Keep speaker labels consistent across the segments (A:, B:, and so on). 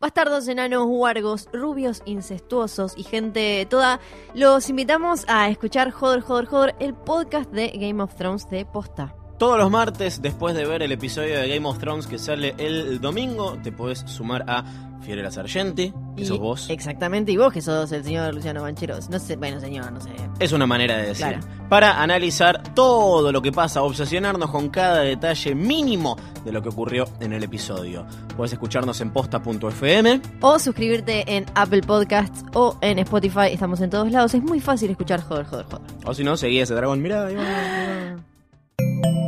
A: Bastardos, enanos, huargos, rubios, incestuosos y gente toda, los invitamos a escuchar Joder, Joder, Joder, el podcast de Game of Thrones de Posta.
B: Todos los martes, después de ver el episodio de Game of Thrones que sale el domingo, te puedes sumar a Fiorella Sargenti, que
A: Y-
B: sos vos.
A: Exactamente, y vos que sos el señor Luciano Bancheros. No sé, bueno, señor, no sé.
B: Es una manera de decir.
A: Claro.
B: Para analizar todo lo que pasa, obsesionarnos con cada detalle mínimo de lo que ocurrió en el episodio. Puedes escucharnos en posta.fm.
A: O suscribirte en Apple Podcasts o en Spotify. Estamos en todos lados. Es muy fácil escuchar Joder, Joder, Joder.
B: O si no, seguí ese dragón. Mirá, ahí va, ahí va.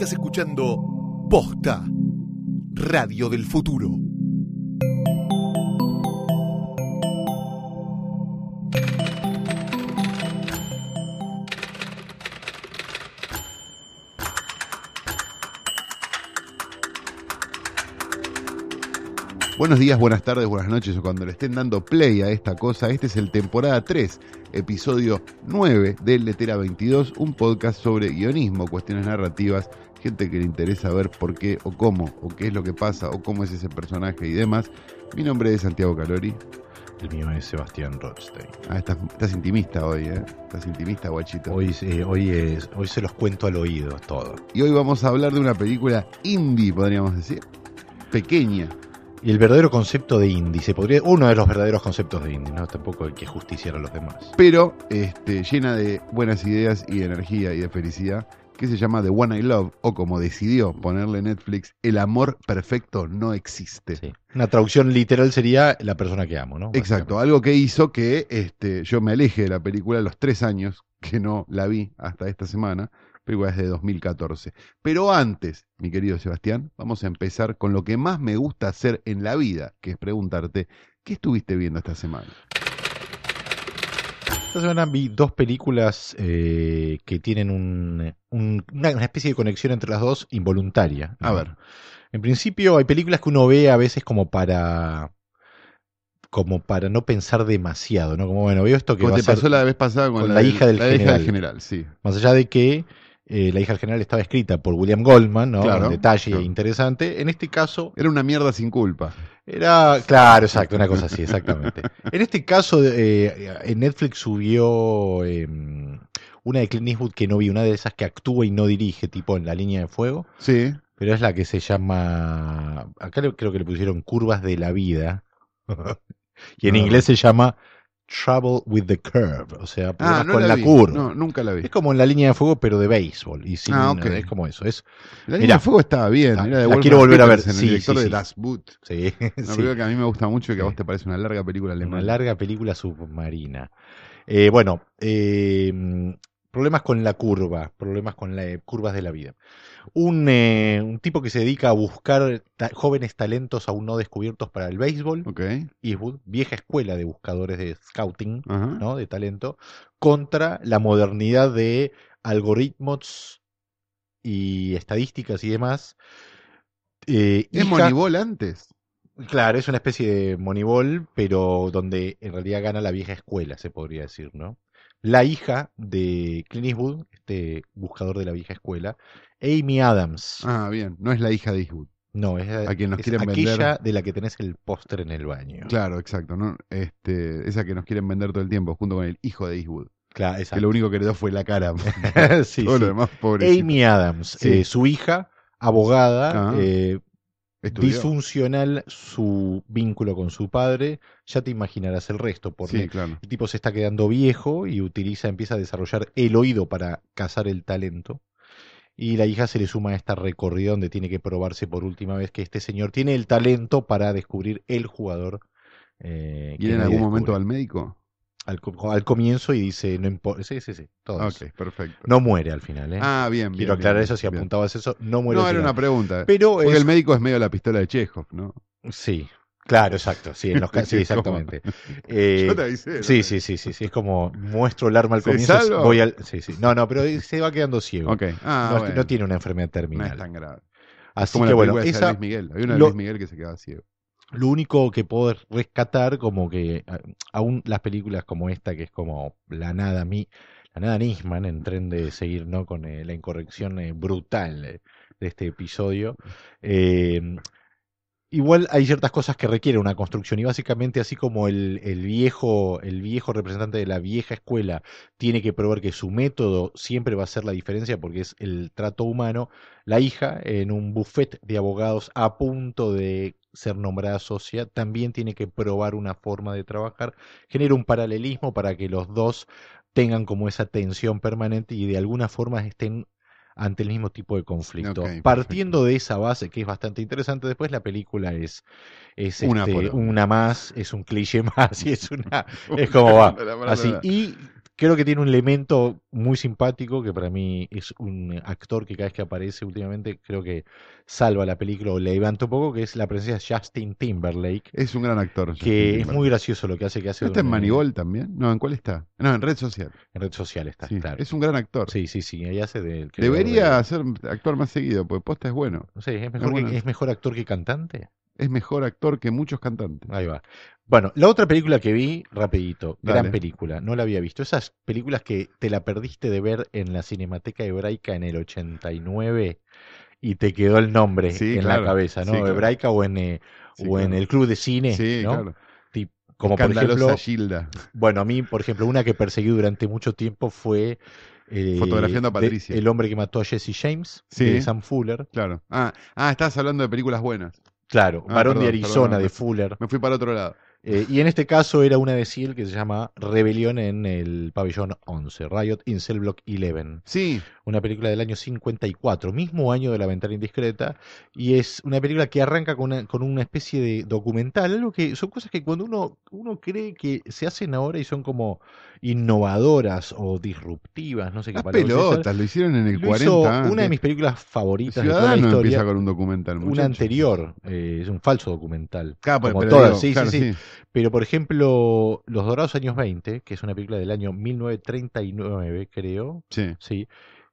C: Estás escuchando Posta, Radio del Futuro. Buenos días, buenas tardes, buenas noches o cuando le estén dando play a esta cosa. Este es el temporada 3, episodio 9 del Letera 22, un podcast sobre guionismo, cuestiones narrativas, gente que le interesa ver por qué o cómo, o qué es lo que pasa, o cómo es ese personaje y demás. Mi nombre es Santiago Calori.
D: El mío es Sebastián Rothstein.
C: Ah, estás, estás intimista hoy, ¿eh? Estás intimista, guachito.
D: Hoy, eh, hoy, es, hoy se los cuento al oído todo.
C: Y hoy vamos a hablar de una película indie, podríamos decir. Pequeña.
D: Y el verdadero concepto de indie, se podría, uno de los verdaderos conceptos de indie, ¿no? Tampoco hay que justiciar a los demás.
C: pero este, llena de buenas ideas y de energía y de felicidad, que se llama The One I Love, o como decidió ponerle Netflix, El amor perfecto no existe.
D: Sí. Una traducción literal sería la persona que amo, ¿no?
C: Exacto, algo que hizo que este, yo me aleje de la película a los tres años, que no la vi hasta esta semana, película es de 2014. Pero antes, mi querido Sebastián, vamos a empezar con lo que más me gusta hacer en la vida, que es preguntarte, ¿qué estuviste viendo esta semana?
D: Esta semana vi dos películas eh, que tienen un- un- una, una especie de conexión entre las dos involuntaria.
C: A ver.
D: En principio hay películas que uno ve a veces como para como para no pensar demasiado, ¿no? Como bueno, veo esto que
C: Como
D: va
C: te
D: a ser
C: pasó la vez pasada con,
D: con
C: la,
D: hija del
C: la hija
D: general.
C: del general, sí.
D: Más allá de que eh, la hija del general estaba escrita por William Goldman, ¿no?
C: Claro,
D: Un detalle
C: claro.
D: interesante. En este caso
C: Era una mierda sin culpa.
D: era, claro, exacto, una cosa así, exactamente. En este caso, eh, en Netflix subió eh, una de Clint Eastwood que no vi, una de esas que actúa y no dirige, tipo en la línea de fuego,
C: Sí.
D: pero es la que se llama, acá creo que le pusieron Curvas de la Vida, y en
C: No.
D: inglés se llama Trouble with the Curve, o sea, problemas
C: Ah, no
D: con
C: la,
D: curva.
C: No, nunca la vi.
D: Es como en la línea de fuego, pero de béisbol. Y sin,
C: Ah, ok.
D: Es como eso. Es,
C: La línea
D: Mirá.
C: de fuego estaba bien.
D: Ah,
C: de
D: la quiero volver a ver. Sí,
C: el director
D: sí,
C: de. Das Boot.
D: sí,
C: Una película que a mí me gusta mucho y que a vos te parece una larga película
D: Una
C: alemana.
D: larga película submarina. Eh, bueno, eh, problemas con la curva, problemas con las curvas de la vida. Un, eh, un tipo que se dedica a buscar ta- jóvenes talentos aún no descubiertos para el béisbol,
C: Ok.
D: Eastwood, vieja escuela de buscadores de scouting. ¿no? de talento, contra la modernidad de algoritmos y estadísticas y demás. Eh,
C: ¿Es
D: hija-
C: Moneyball antes?
D: Claro, es una especie de Moneyball, pero donde en realidad gana la vieja escuela, se podría decir, ¿no? La hija de Clint Eastwood, este buscador de la vieja escuela, Amy Adams.
C: Ah, bien. No es la hija de Eastwood.
D: no, es,
C: a quien nos
D: es
C: quieren
D: aquella
C: vender.
D: de la que tenés el póster en el baño.
C: Claro, exacto. ¿no? Este, esa que nos quieren vender todo el tiempo, junto con el hijo de Eastwood.
D: Claro,
C: Que
D: exacto.
C: lo único que heredó fue la cara.
D: Sí,
C: todo
D: sí.
C: lo demás, pobre.
D: Amy Adams,
C: Sí.
D: eh, su hija, abogada,
C: Ah.
D: eh, disfuncional su vínculo con su padre, ya te imaginarás el resto, porque
C: claro.
D: El tipo se está quedando viejo y utiliza, empieza a desarrollar el oído para cazar el talento. Y la hija se le suma a esta recorrida donde tiene que probarse por última vez que este señor tiene el talento para descubrir el jugador. eh,
C: ¿Y
D: que
C: en algún momento al médico?
D: al, co- al comienzo y dice, no importa, sí, sí, sí, todo eso.
C: Ok, perfecto.
D: No muere al final, ¿eh?
C: Ah, bien, bien.
D: Quiero aclarar
C: bien,
D: eso, si
C: bien.
D: apuntabas eso, no muere
C: No,
D: al
C: era
D: final.
C: una pregunta.
D: Pero
C: Porque
D: es-
C: el médico es medio la pistola de Chekhov, ¿no?
D: Sí, claro, exacto, sí, en los sí, exactamente. Eh,
C: Yo te avisé. ¿no?
D: Sí, sí, sí, sí, sí, es como muestro el arma al
C: ¿Se
D: comienzo, voy al... Sí, sí. No, no, pero se va quedando ciego.
C: Ok. Ah,
D: no,
C: bueno.
D: no tiene una enfermedad
C: No
D: terminal.
C: es tan grave.
D: Así
C: Como
D: que bueno,
C: esa de Luis Miguel. Había una de
D: lo-
C: Luis Miguel que se quedaba ciego.
D: lo único que puedo rescatar como que a- aún las películas como esta que es como la nada mi la nada Nisman en tren de seguir no con eh, la incorrección eh, brutal de, de este episodio eh, igual hay ciertas cosas que requieren una construcción y básicamente así como el, el viejo el viejo representante de la vieja escuela tiene que probar que su método siempre va a ser la diferencia porque es el trato humano la hija en un buffet de abogados a punto de ser nombrada socia también tiene que probar una forma de trabajar genera un paralelismo para que los dos tengan como esa tensión permanente y de alguna forma estén ante el mismo tipo de conflicto. Partiendo de esa base que es bastante interesante, después la película es, es
C: Una
D: este, una más, es un cliché más y es una es como va, así. Y creo que tiene un elemento muy simpático que para mí es un actor que cada vez que aparece últimamente creo que salva la película o le levanta un poco, que es la presencia de Justin Timberlake,
C: Es un gran actor. Justin
D: que es muy gracioso lo que hace, que hace
C: ¿No está en
D: un-
C: Manigol también? No, ¿en cuál está? No, en Red Social.
D: en red social está,
C: Sí,
D: claro.
C: Es un gran actor.
D: Sí, sí, sí, ahí hace creador
C: Debería
D: de-
C: ser actuar más seguido, porque posta es bueno.
D: no sé, ¿es mejor,
C: bueno.
D: que- ¿es mejor actor que cantante?
C: Es mejor actor que muchos cantantes.
D: Ahí va. Bueno, la otra película que vi, rapidito, gran película, no la había visto. Esas películas que te la perdiste de ver en la Cinemateca Hebraica en el 89 y te quedó el nombre
C: Sí,
D: en
C: claro.
D: la cabeza, ¿no?
C: Sí, claro.
D: Hebraica o en, eh,
C: Sí,
D: o en el club de cine,
C: Sí,
D: ¿no?
C: claro.
D: Como por ejemplo,
C: Gilda.
D: bueno, a mí, por ejemplo, una que perseguí durante mucho tiempo fue eh,
C: Fotografiando a
D: de-
C: Patricia.
D: El hombre que mató a Jesse James,
C: Sí.
D: de Sam Fuller.
C: Claro. Ah, ah, estás hablando de películas buenas.
D: Claro,
C: Ah,
D: Varón de
C: perdón,
D: Arizona,
C: perdón,
D: de Fuller.
C: Me fui para otro lado.
D: Eh, y en este caso era una de Seal que se llama Rebelión en el pabellón 11, Riot in Cell Block 11,
C: Sí,
D: una película del año 54, mismo año de La Ventana Indiscreta, y es una película que arranca con una, con una especie de documental, algo que son cosas que cuando uno, uno cree que se hacen ahora y son como innovadoras o disruptivas, no sé qué palabra
C: pelotas, lo hicieron en el
D: lo
C: 40
D: hizo
C: antes.
D: una de mis películas favoritas de toda la historia,
C: empieza con un documental,
D: una
C: muchacho.
D: anterior, eh, es un falso documental,
C: Claro,
D: como
C: pero
D: todas,
C: digo,
D: sí,
C: claro,
D: sí, sí. Pero, por ejemplo, Los Dorados Años 20, que es una película del año 1939, creo,
C: Sí.
D: sí,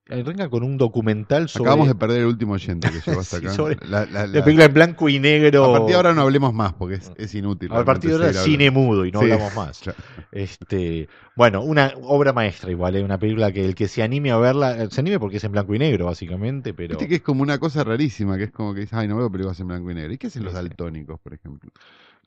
D: arranca con un documental sobre
C: Acabamos de perder el último oyente que llegó hasta
D: Sí,
C: acá.
D: sobre
C: La- la-
D: la
C: la-
D: película en blanco y negro.
C: A partir de ahora no hablemos más porque es, es inútil.
D: A partir de ahora
C: seguir
D: cine mudo y no
C: Sí.
D: hablamos más.
C: Claro.
D: Este, bueno, una obra maestra igual, ¿eh? una película que el que se anime a verla, eh, se anime porque es en blanco y negro básicamente, pero
C: Viste que es como una cosa rarísima, que es como que dices, ay, no veo películas en blanco y negro. ¿Y qué hacen los
D: Sí, sí.
C: daltónicos, por ejemplo?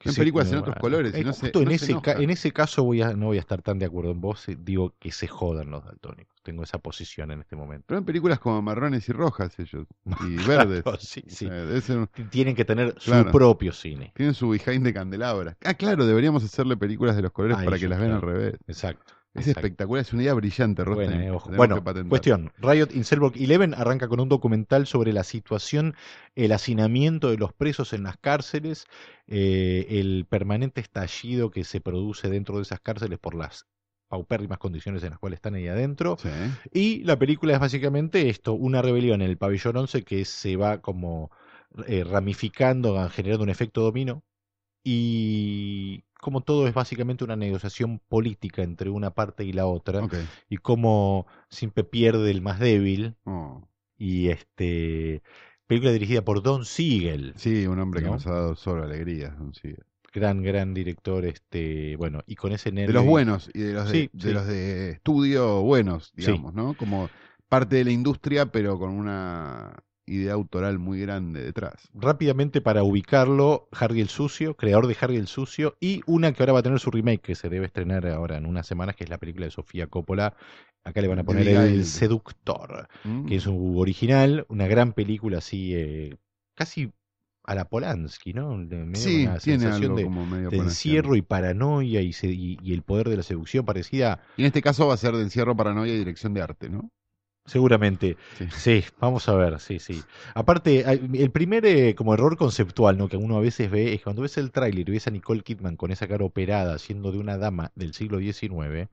D: Sí,
C: películas en otros colores
D: eh,
C: no se,
D: justo en, ese
C: enojan.
D: en ese caso voy a, no voy a estar tan de acuerdo en vos, eh, digo que se jodan los daltónicos. Tengo esa posición en este momento.
C: Pero en películas como marrones y rojas ellos. Y verdes.
D: Claro, sí,
C: O
D: sí.
C: sea, debe ser un-
D: Tienen que tener
C: Claro.
D: su propio cine.
C: tienen su behind de candelabra. Ah, claro, deberíamos hacerle películas de los colores
D: Ah,
C: para
D: eso,
C: que las vean al revés.
D: Exacto.
C: Es
D: exacto.
C: espectacular, es una idea brillante.
D: Bueno, eh, Bueno, cuestión. Riot in Cellblock 11 arranca con un documental sobre la situación, el hacinamiento de los presos en las cárceles, eh, el permanente estallido que se produce dentro de esas cárceles por las paupérrimas condiciones en las cuales están ahí adentro.
C: Sí.
D: Y la película es básicamente esto, una rebelión en el pabellón 11 que se va como eh, ramificando, generando un efecto dominó. Y como todo es básicamente una negociación política entre una parte y la otra, y cómo siempre pierde el más débil.
C: Oh.
D: Y este película dirigida por Don Siegel,
C: Sí, un hombre que
D: ¿No?
C: nos ha dado solo alegrías. don Siegel.
D: gran, gran director, este, bueno, y con ese
C: De
D: nervio
C: los
D: y-
C: buenos y de los de,
D: Sí,
C: de
D: sí.
C: los de estudio buenos,
D: Sí.
C: digamos, ¿no? Como parte de la industria, pero con una idea autoral muy grande detrás.
D: rápidamente para ubicarlo, Harry el Sucio, creador de Harry el Sucio, y una que ahora va a tener su remake, que se debe estrenar ahora en unas semanas, que es la película de Sofía Coppola. Acá le van a poner. El Seductor,
C: Mm.
D: que es un original, una gran película así, eh, casi a la Polanski, ¿no? Medio
C: Sí,
D: una
C: tiene
D: sensación
C: algo
D: de,
C: como medio
D: de
C: polanskiano.
D: encierro y paranoia y, se- y- y el poder de la seducción parecida.
C: Y en este caso va a ser de encierro, paranoia y dirección de arte, ¿no?
D: Seguramente.
C: Sí.
D: Sí. vamos a ver, sí, sí. Aparte, el primer eh, como error conceptual, ¿no? Que uno a veces ve es cuando ves el tráiler y ves a Nicole Kidman con esa cara operada siendo de una dama del siglo XIX.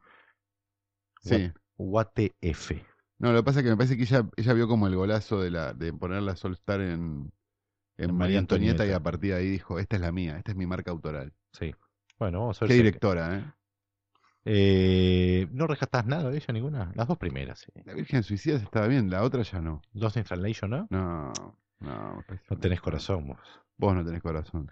C: Sí.
D: What the F.
C: No, lo que pasa es que me parece que ella, ella vio como el golazo de la de poner la Sol Star en, en
D: En
C: María
D: María
C: Antonieta, y
D: Antonieta.
C: a partir de ahí dijo, esta es la mía, esta es mi marca autoral.
D: Sí. Bueno, vamos a ver.
C: Qué directora, ¿eh?
D: Eh, ¿No rescatás nada de ella, ninguna? Las dos primeras, sí.
C: La Virgen Suicidas estaba bien, la otra ya no.
D: Lost in Translation, ¿no?
C: No, no.
D: No tenés corazón vos.
C: Vos no tenés corazón.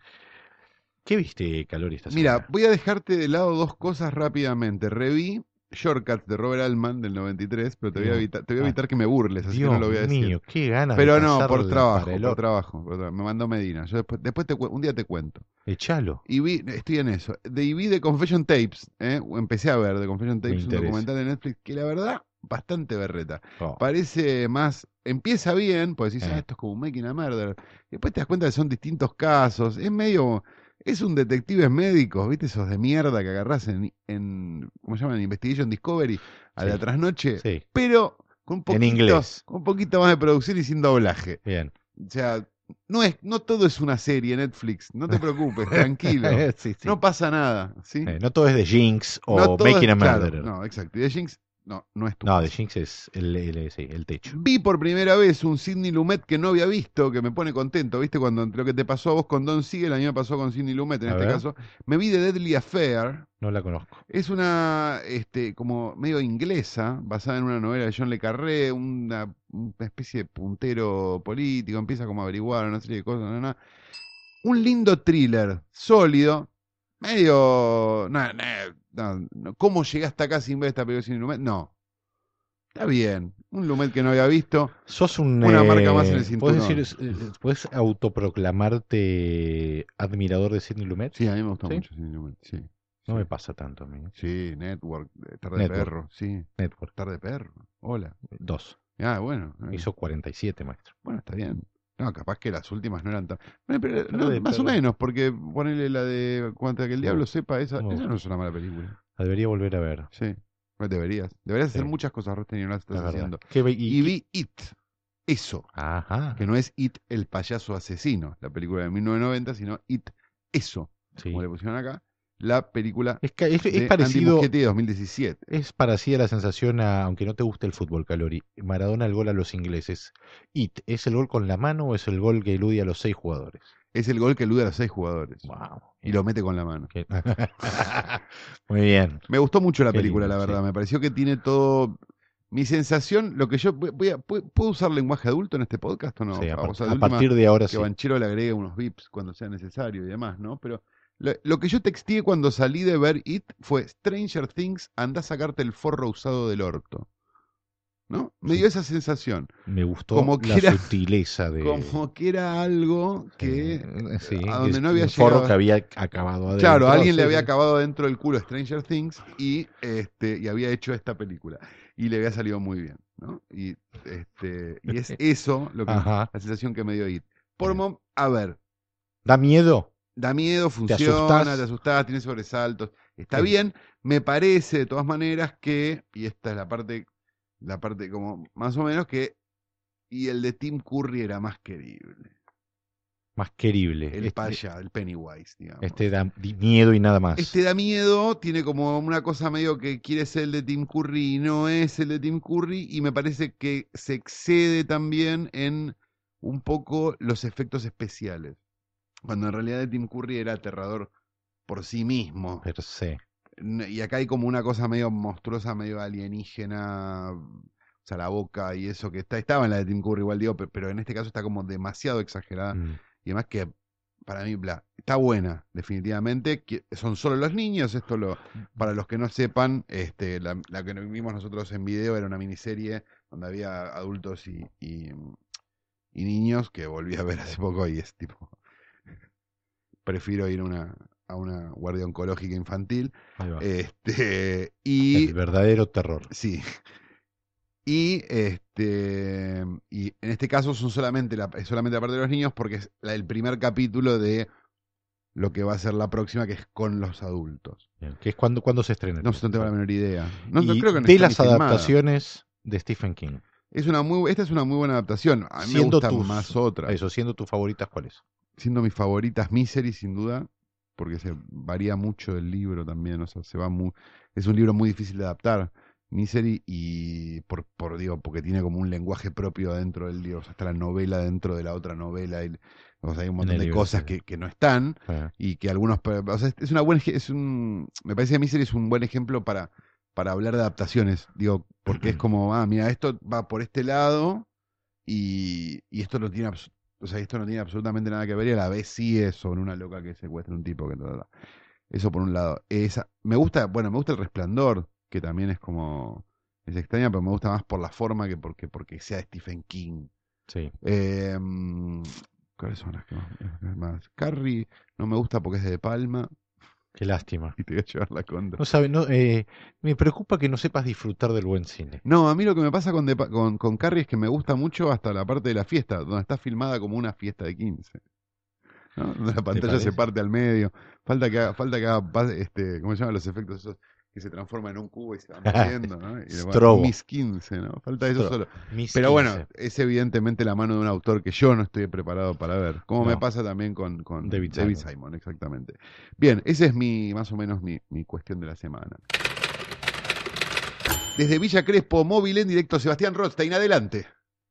D: ¿Qué viste, Calori, esta
C: Mira, voy a dejarte de lado dos cosas rápidamente. Reví Shortcuts de Robert Altman del 93, pero te voy a evitar, te voy a
D: Ah.
C: evitar que me burles, así
D: Dios
C: que no lo voy a decir.
D: mío, qué ganas de
C: Pero no, por trabajo, por trabajo, por trabajo. Me mandó Medina. Yo después, después te, un día te cuento.
D: Echalo.
C: Y vi, estoy en eso. De, y vi The Confession Tapes, ¿eh? empecé a ver The Confession Tapes, un documental de Netflix que la verdad, bastante berreta.
D: Oh,
C: Parece más, empieza bien, pues decís,
D: Eh.
C: ah, esto es como un Making a Murder. Después te das cuenta que son distintos casos. Es medio, es un detectives médicos, ¿viste? Esos de mierda que agarrás en, en ¿cómo se llaman? Investigation Discovery a la trasnoche,
D: sí,
C: pero con un
D: En
C: poquito,
D: inglés.
C: con un poquito más de producción y sin doblaje.
D: bien.
C: O sea, no es, no todo es una serie Netflix, no te preocupes, tranquilo.
D: Sí, sí.
C: No pasa nada, ¿sí?
D: Eh, no todo es de Jinx o
C: No es-
D: Making a
C: claro,
D: Murderer.
C: no, exacto. Y de Jinx, no, no es tu
D: No, de Jinx es el, el- sí, el techo.
C: Vi por primera vez un Sidney Lumet que no había visto, que me pone contento, ¿viste? Cuando lo que te pasó a vos con Don Siegel, a mí me pasó con Sidney Lumet en
D: A
C: este
D: ver.
C: caso. Me vi de Deadly Affair.
D: No la conozco.
C: Es una, este, como medio inglesa, basada en una novela de John Le Carré, una, una especie de puntero político, empieza como a averiguar una serie de cosas, no, no. Un lindo thriller, sólido, medio... No, no, no, no. ¿Cómo llegaste acá sin ver esta película sin Lumet? No. Está bien. Un Lumet que no había visto.
D: Sos un.
C: Una marca más en el
D: ¿Puedes,
C: cinturón.
D: decir, eh, ¿Puedes autoproclamarte admirador de Sidney Lumet?
C: Sí, a mí me gustó
D: ¿Sí?
C: mucho Sidney Lumet, sí.
D: No
C: sí.
D: me pasa tanto a mí.
C: Sí, Network, eh, Tarde
D: Network.
C: de Perro, sí.
D: Network.
C: Tarde de Perro. Hola.
D: Dos.
C: Ah, bueno. eh.
D: Hizo 47, maestro.
C: Bueno, está bien. No, capaz que las últimas no eran tan. Bueno, pero, no,
D: de
C: más o menos, porque ponerle la de Cuanta que el diablo sepa, esa,
D: No.
C: esa no es una mala película.
D: La debería volver a ver.
C: Sí. Deberías. Deberías hacer muchas cosas, Rosten, y no las
D: La
C: estás haciendo.
D: ¿Qué ve-
C: Y
D: y-
C: vi It. Eso.
D: Ajá.
C: Que no es It, el payaso asesino, la película de 1990, sino It, eso.
D: Sí.
C: Como le pusieron acá, la película
D: Es,
C: de
D: parecido.
C: Muschietti de 2017.
D: Es parecida la sensación a, aunque no te guste el fútbol, Calori. Maradona el gol a los ingleses. It, ¿es el gol con la mano o es el gol que elude a los seis jugadores?
C: Es el gol que elude a los seis jugadores.
D: Wow.
C: Y lo mete con la mano.
D: Muy bien.
C: Me gustó mucho la
D: Qué
C: película,
D: lindo,
C: la verdad.
D: sí.
C: Me pareció que tiene todo. Mi sensación, lo que yo. voy- a- ¿Puedo usar lenguaje adulto en este podcast o no?
D: Sí, a,
C: O
D: par-
C: sea,
D: a
C: de
D: partir de ahora
C: que
D: sí.
C: Banchero le agregue unos vips cuando sea necesario y demás, ¿no? Pero lo, lo que yo texteé cuando salí de ver It fue Stranger Things, anda a sacarte el forro usado del orto. ¿No? Me dio esa sensación.
D: Me gustó
C: como que
D: la
C: era-
D: sutileza de.
C: Como que era algo que.
D: Eh, sí,
C: a donde
D: es
C: no había
D: un forro
C: llegado.
D: que había acabado adentro.
C: Claro, alguien le había
D: sí.
C: acabado dentro del culo Stranger Things y este y había hecho esta película y le había salido muy bien, ¿no? Y este y es eso lo que la sensación que me dio ir. Por a ver,
D: ¿Da miedo?
C: Da miedo, funciona,
D: asustás?
C: te asustás, tiene sobresaltos, está
D: Sí.
C: bien. Me parece de todas maneras que y esta es la parte la parte como más o menos que y el de Tim Curry era más querible.
D: Más querible.
C: El
D: este,
C: paya, el Pennywise, digamos.
D: este da miedo y nada más.
C: Este da miedo, tiene como una cosa medio que quiere ser el de Tim Curry y no es el de Tim Curry, y me parece que se excede también en un poco los efectos especiales. Cuando en realidad de Tim Curry era aterrador por sí mismo.
D: Per se.
C: Y acá hay como una cosa medio monstruosa, medio alienígena, o sea, la boca y eso que está, estaba en la de Tim Curry igual digo, pe- pero en este caso está como demasiado exagerada
D: Mm.
C: y además que para mí bla, está buena, definitivamente. Son solo los niños, esto lo, para los que no sepan, este, la, la que vimos nosotros en video era una miniserie donde había adultos y, y, y niños que volví a ver hace poco y es tipo, prefiero ir a una, a una guardia oncológica infantil.
D: Ahí va.
C: Este, y
D: El verdadero terror.
C: Sí. Y este y en este caso son solamente la, solamente la parte de los niños porque es la- el primer capítulo de lo que va a ser la próxima que es con los adultos.
D: Bien. Que es cuando, cuando se estrena.
C: No sé, no tengo la menor idea. No, no
D: Y
C: creo que no
D: de las
C: filmada.
D: adaptaciones de Stephen King.
C: Es una muy, esta es una muy buena adaptación. A mí me
D: Siendo
C: gustan
D: tus-
C: más otras.
D: Eso, siendo tus favoritas, ¿cuáles?
C: Siendo mis favoritas Misery, sin duda, porque se varía mucho el libro también. O sea, se va muy, es un libro muy difícil de adaptar. Misery y por, por digo, porque tiene como un lenguaje propio dentro del libro. O sea, está la novela dentro de la otra novela. Y, o sea, hay un montón de
D: libro,
C: cosas
D: sí.
C: que, que no están. Y que algunos o sea, es- una buena es un me parece que Misery es un buen ejemplo para para hablar de adaptaciones digo porque es como ah mira esto va por este lado y, y esto no tiene o sea esto no tiene absolutamente nada que ver y a la vez sí es sobre una loca que secuestra a un tipo que eso por un lado esa me gusta bueno me gusta el resplandor que también es como es extraña pero me gusta más por la forma que porque porque sea Stephen King
D: sí.
C: eh, ¿Cuáles son las que más? Carrie no me gusta porque es De Palma
D: Qué lástima.
C: y te voy a llevar la contra.
D: No sabe, no, eh, me preocupa que no sepas disfrutar del buen cine.
C: No, a mí lo que me pasa con, De con, con Carrie es que me gusta mucho hasta la parte de la fiesta, donde está filmada como una fiesta de 15. ¿no? Donde la pantalla se parte al medio. Falta que haga, falta que haga este, ¿cómo se llaman los efectos esos? Que se transforman en un cubo y se van moviendo, ¿no? Y, bueno. Miss 15, ¿no? Falta eso
D: Strobo.
C: solo.
D: Mis
C: Pero bueno,
D: 15.
C: es evidentemente la mano de un autor que yo no estoy preparado para ver. Como me pasa también con, con
D: David
C: David,
D: Simon.
C: Simon. exactamente. Bien, ese es mi, más o menos mi, mi cuestión de la semana. Desde Villa Crespo, móvil en directo, Sebastián Rothstein, adelante.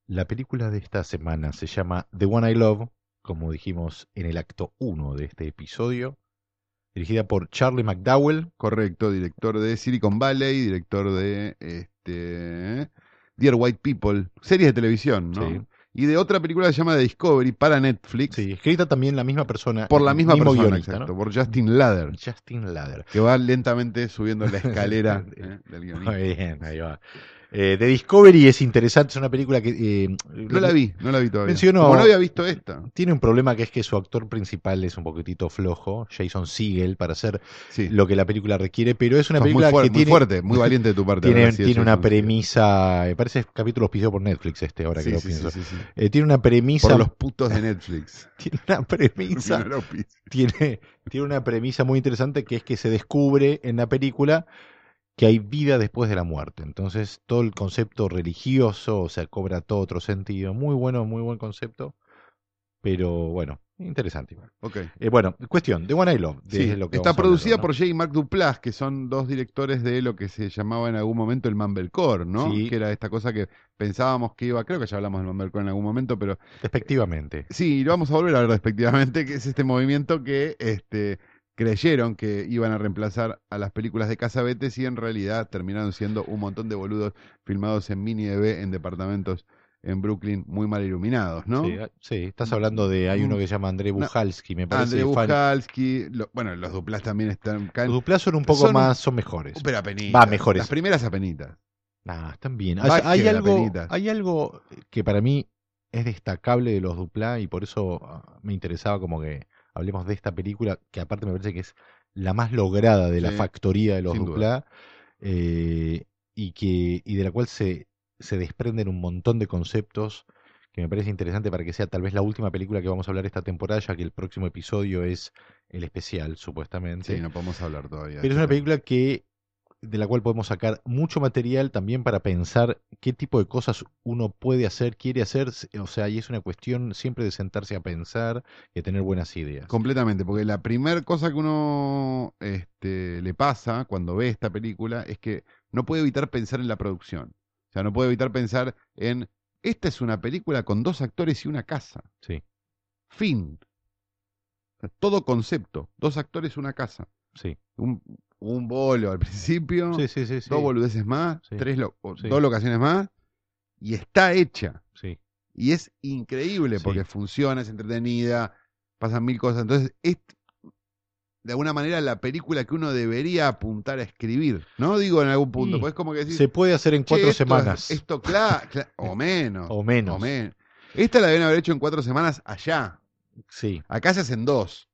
D: La película de esta semana se llama The One I Love, como dijimos en el acto 1 de este episodio, dirigida por Charlie McDowell,
C: Correcto, director de Silicon Valley, director de este Dear White People, series de televisión, ¿no?
D: Sí.
C: Y de otra película que se llama The Discovery para Netflix,
D: sí, escrita también la misma persona,
C: por la misma persona,
D: guionista,
C: exacto,
D: ¿no?
C: por Justin Lather.
D: Justin Lather.
C: que va lentamente subiendo la escalera ¿eh? del guionista.
D: Muy bien, ahí va. Eh, The Discovery es interesante, es una película que... eh,
C: No la vi, no la vi todavía.
D: Menciono-
C: Como no había visto esta.
D: Tiene un problema que es que su actor principal es un poquitito flojo, Jason Segel, para hacer
C: Sí.
D: lo que la película requiere, pero es una
C: Sos muy,
D: película
C: fuer-
D: que
C: muy
D: tiene,
C: fuerte, muy valiente de tu parte.
D: tiene, tiene una premisa, me parece capítulo auspiciado por Netflix este, ahora que lo
C: sí,
D: pienso.
C: sí, sí, sí.
D: Eh, tiene una premisa,
C: Por los putos de Netflix.
D: tiene una premisa, tiene, tiene una premisa muy interesante que es que se descubre en la película que hay vida después de la muerte. Entonces todo el concepto religioso, o sea, cobra todo otro sentido. Muy bueno, muy buen concepto, pero bueno, interesante igual.
C: Ok.
D: Eh, bueno, cuestión, The One I Love. de
C: Sí,
D: lo que
C: está producida
D: hablar, ¿no?
C: por J. y Mark Duplass, que son dos directores de lo que se llamaba en algún momento el Mumblecore, ¿no?
D: Sí.
C: Que era esta cosa que pensábamos que iba, creo que ya hablamos del Mumblecore en algún momento, pero
D: Respectivamente.
C: Sí, lo vamos a volver a ver respectivamente, que es este movimiento que este, creyeron que iban a reemplazar a las películas de Casabetes y en realidad terminaron siendo un montón de boludos filmados en mini DV en departamentos en Brooklyn muy mal iluminados, ¿no?
D: Sí, ah, sí, estás hablando de. Hay uno que se llama André Bujalski, me parece.
C: André
D: fan-
C: Bujalski, lo- bueno, los Duplas también están... caen-
D: Los Duplas son un poco
C: Son
D: más, son mejores.
C: pero apenitas.
D: Va, mejores.
C: Las primeras apenitas.
D: Nah, están bien. Hay, algo, hay algo que para mí es destacable de los Dupla y por eso ah, me interesaba como que hablemos de esta película, que aparte me parece que es la más lograda de la
C: Sí,
D: factoría de los Dupla eh, y, que, y de la cual se, se desprenden un montón de conceptos que me parece interesante para que sea tal vez la última película que vamos a hablar esta temporada, ya que el próximo episodio es el especial, supuestamente.
C: Sí, no podemos hablar todavía.
D: Pero es una película que de la cual podemos sacar mucho material también para pensar qué tipo de cosas uno puede hacer, quiere hacer, o sea, y es una cuestión siempre de sentarse a pensar y tener buenas ideas.
C: Completamente, porque la primera cosa que uno este, le pasa cuando ve esta película es que no puede evitar pensar en la producción. O sea, no puede evitar pensar en, esta es una película con dos actores y una casa.
D: Sí,
C: Fin. Todo concepto, dos actores, una casa.
D: sí,
C: Un, un bolo al principio,
D: sí, sí, sí,
C: dos boludeces más, tres lo- dos locaciones más, y está hecha.
D: sí.
C: Y es increíble porque funciona, es entretenida, pasan mil cosas. Entonces, es de alguna manera la película que uno debería apuntar a escribir. No digo en algún punto, pues es como que decir,
D: Se puede hacer en
C: "Che,
D: cuatro
C: esto,
D: semanas
C: Esto, claro, o menos.
D: o menos.
C: o men- Esta la deben haber hecho en cuatro semanas allá.
D: Sí,
C: Acá se hacen dos.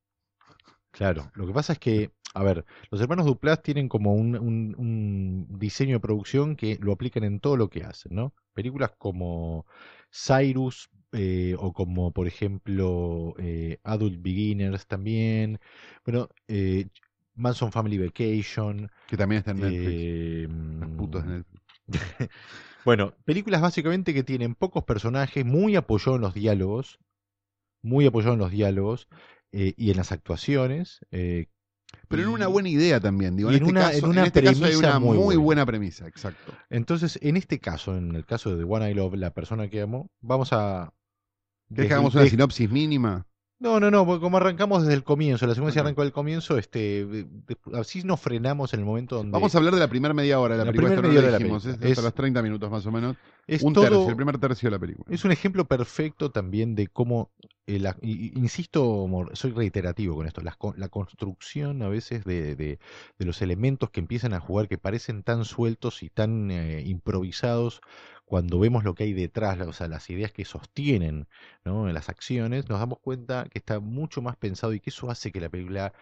D: Claro. Lo que pasa es que, a ver, los hermanos Duplas tienen como un, un- un diseño de producción que lo aplican en todo lo que hacen, ¿no? Películas como Cyrus eh, o como, por ejemplo, eh, Adult Beginners también. Bueno, eh, Manson Family Vacation.
C: Que también está en Netflix.
D: eh,
C: Los putos de Netflix.
D: Bueno, películas básicamente que tienen pocos personajes, muy apoyado en los diálogos, muy apoyado en los diálogos eh, y en las actuaciones. eh,
C: Pero en una buena idea también, digo.
D: y
C: En,
D: en
C: este,
D: una-
C: caso,
D: en una
C: este caso hay
D: premisa
C: una
D: muy
C: muy,
D: buena.
C: buena premisa, exacto.
D: Entonces, en este caso, en el caso de The One I Love, la persona que amo, vamos a...
C: ¿Querés que hagamos una
D: de-
C: sinopsis mínima?
D: No, no, no, porque como arrancamos desde el comienzo, la secuencia
C: Ok.
D: arrancó del comienzo, este, de- de- así nos frenamos en el momento donde...
C: Vamos a hablar de la primera media hora. La,
D: La
C: película
D: primera media de la
C: es hasta los 30 minutos más o menos.
D: es
C: un
D: todo-
C: tercio, el primer tercio de la película.
D: Es un ejemplo perfecto también de cómo, y- y- insisto, soy reiterativo con esto, con- la, construcción a veces de, de- de los elementos que empiezan a jugar, que parecen tan sueltos y tan eh, improvisados, cuando vemos lo que hay detrás, la- o sea, las ideas que sostienen ¿no? las acciones, nos damos cuenta que está mucho más pensado y que eso hace que la película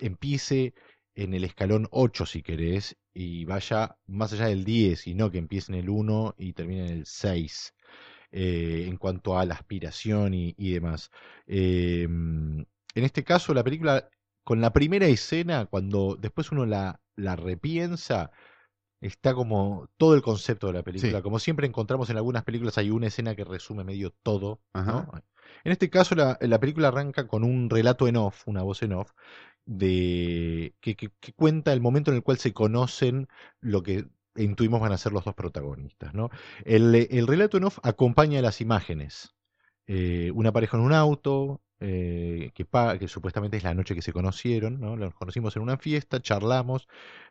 D: empiece en el escalón 8, si querés, y vaya más allá del 10, y no que empiece en el 1 y termine en el 6 eh, en cuanto a la aspiración y, y demás. Eh, en este caso, la película, con la primera escena, cuando después uno la, la repiensa, está como todo el concepto de la película.
C: Sí.
D: Como siempre encontramos en algunas películas, hay una escena que resume medio todo. En este caso, la, la película arranca con un relato en off, una voz en off, de que, que- que cuenta el momento en el cual se conocen lo que intuimos van a ser los dos protagonistas. ¿no? El, el relato en off acompaña las imágenes. Eh, una pareja en un auto, eh, que, supuestamente es la noche que se conocieron, ¿no? Los conocimos en una fiesta, charlamos,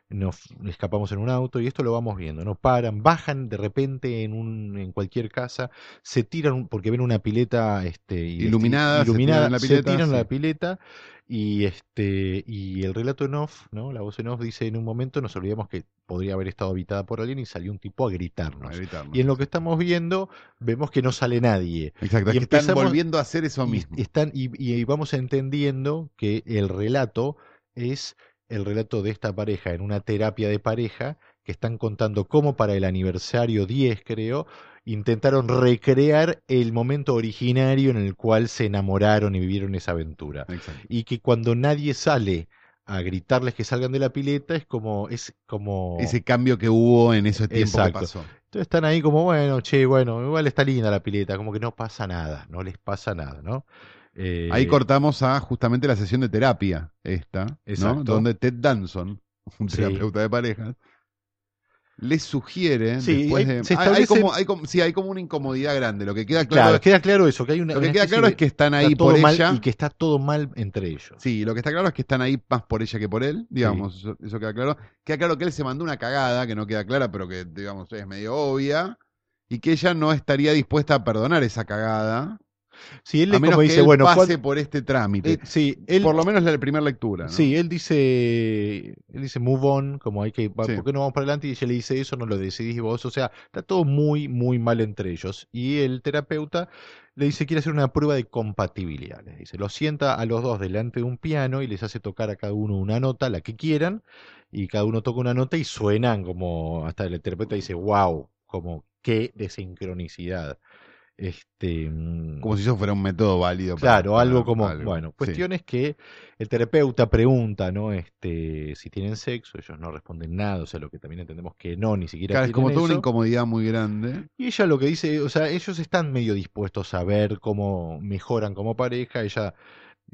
D: nos escapamos en un auto y esto lo vamos viendo, ¿no? Paran, bajan de repente en un, en cualquier casa, se tiran porque ven una pileta este, y-
C: Iluminada, se tiran la
D: se
C: pileta,
D: tiran en
C: sí.
D: la pileta y este y el relato en off, ¿no? La voz en off dice en un momento nos olvidamos que podría haber estado habitada por alguien y salió un tipo a gritarnos.
C: A gritarnos.
D: Y en lo que estamos viendo vemos que no sale nadie.
C: Exacto, es
D: y
C: que están volviendo a hacer eso
D: Y
C: mismo.
D: están, y, y vamos entendiendo que el relato es el relato de esta pareja en una terapia de pareja que están contando cómo para el aniversario 10, creo, intentaron recrear el momento originario en el cual se enamoraron y vivieron esa aventura.
C: Exacto.
D: Y que cuando nadie sale a gritarles que salgan de la pileta es como es como
C: Ese cambio que hubo en ese tiempo
D: Exacto.
C: que pasó.
D: entonces están ahí como, bueno, che, bueno, igual está linda la pileta, como que no pasa nada, no les pasa nada, ¿no? Eh,
C: Ahí cortamos a justamente la sesión de terapia, esta, ¿no? Donde Ted Danson, un
D: Sí.
C: terapeuta de parejas, les sugiere
D: Sí,
C: después
D: hay-
C: de...
D: se
C: hay- como, hay como- sí, hay como una incomodidad grande. Lo que queda
D: Claro,
C: claro,
D: queda claro eso, que hay una.
C: lo que
D: una
C: queda claro
D: de-
C: es que están
D: está
C: ahí por ella.
D: y que está todo mal entre ellos.
C: Sí, lo que está claro es que están ahí más por ella que por él, digamos, eso, eso queda claro. Queda claro que él se mandó una cagada, que no queda clara, pero que, digamos, es medio obvia, y que ella no estaría dispuesta a perdonar esa cagada,
D: Sí, él
C: a
D: le
C: menos
D: como
C: que
D: dice,
C: él
D: bueno,
C: pase por este trámite.
D: eh, sí, él,
C: por lo menos la primera lectura, ¿no?
D: sí, él dice, él dice move on, como hay que. ¿por qué no vamos para adelante? Y ella le dice, eso no lo decidís vos, o sea, está todo muy, muy mal entre ellos. Y el terapeuta le dice, quiere hacer una prueba de compatibilidad, les dice, los sienta a los dos delante de un piano y les hace tocar a cada uno una nota, la que quieran, y cada uno toca una nota y suenan como, hasta el terapeuta dice, wow, como qué desincronicidad. Este, mm,
C: Como si eso fuera un método válido.
D: Claro,
C: para
D: algo como,
C: algo.
D: bueno,
C: Sí.
D: cuestión es que el terapeuta pregunta, ¿no? Este, si tienen sexo, ellos no responden nada, o sea, lo que también entendemos que no, ni siquiera
C: Claro, es como toda una incomodidad muy grande.
D: Y ella lo que dice, o sea, ellos están medio dispuestos a ver cómo mejoran como pareja, ella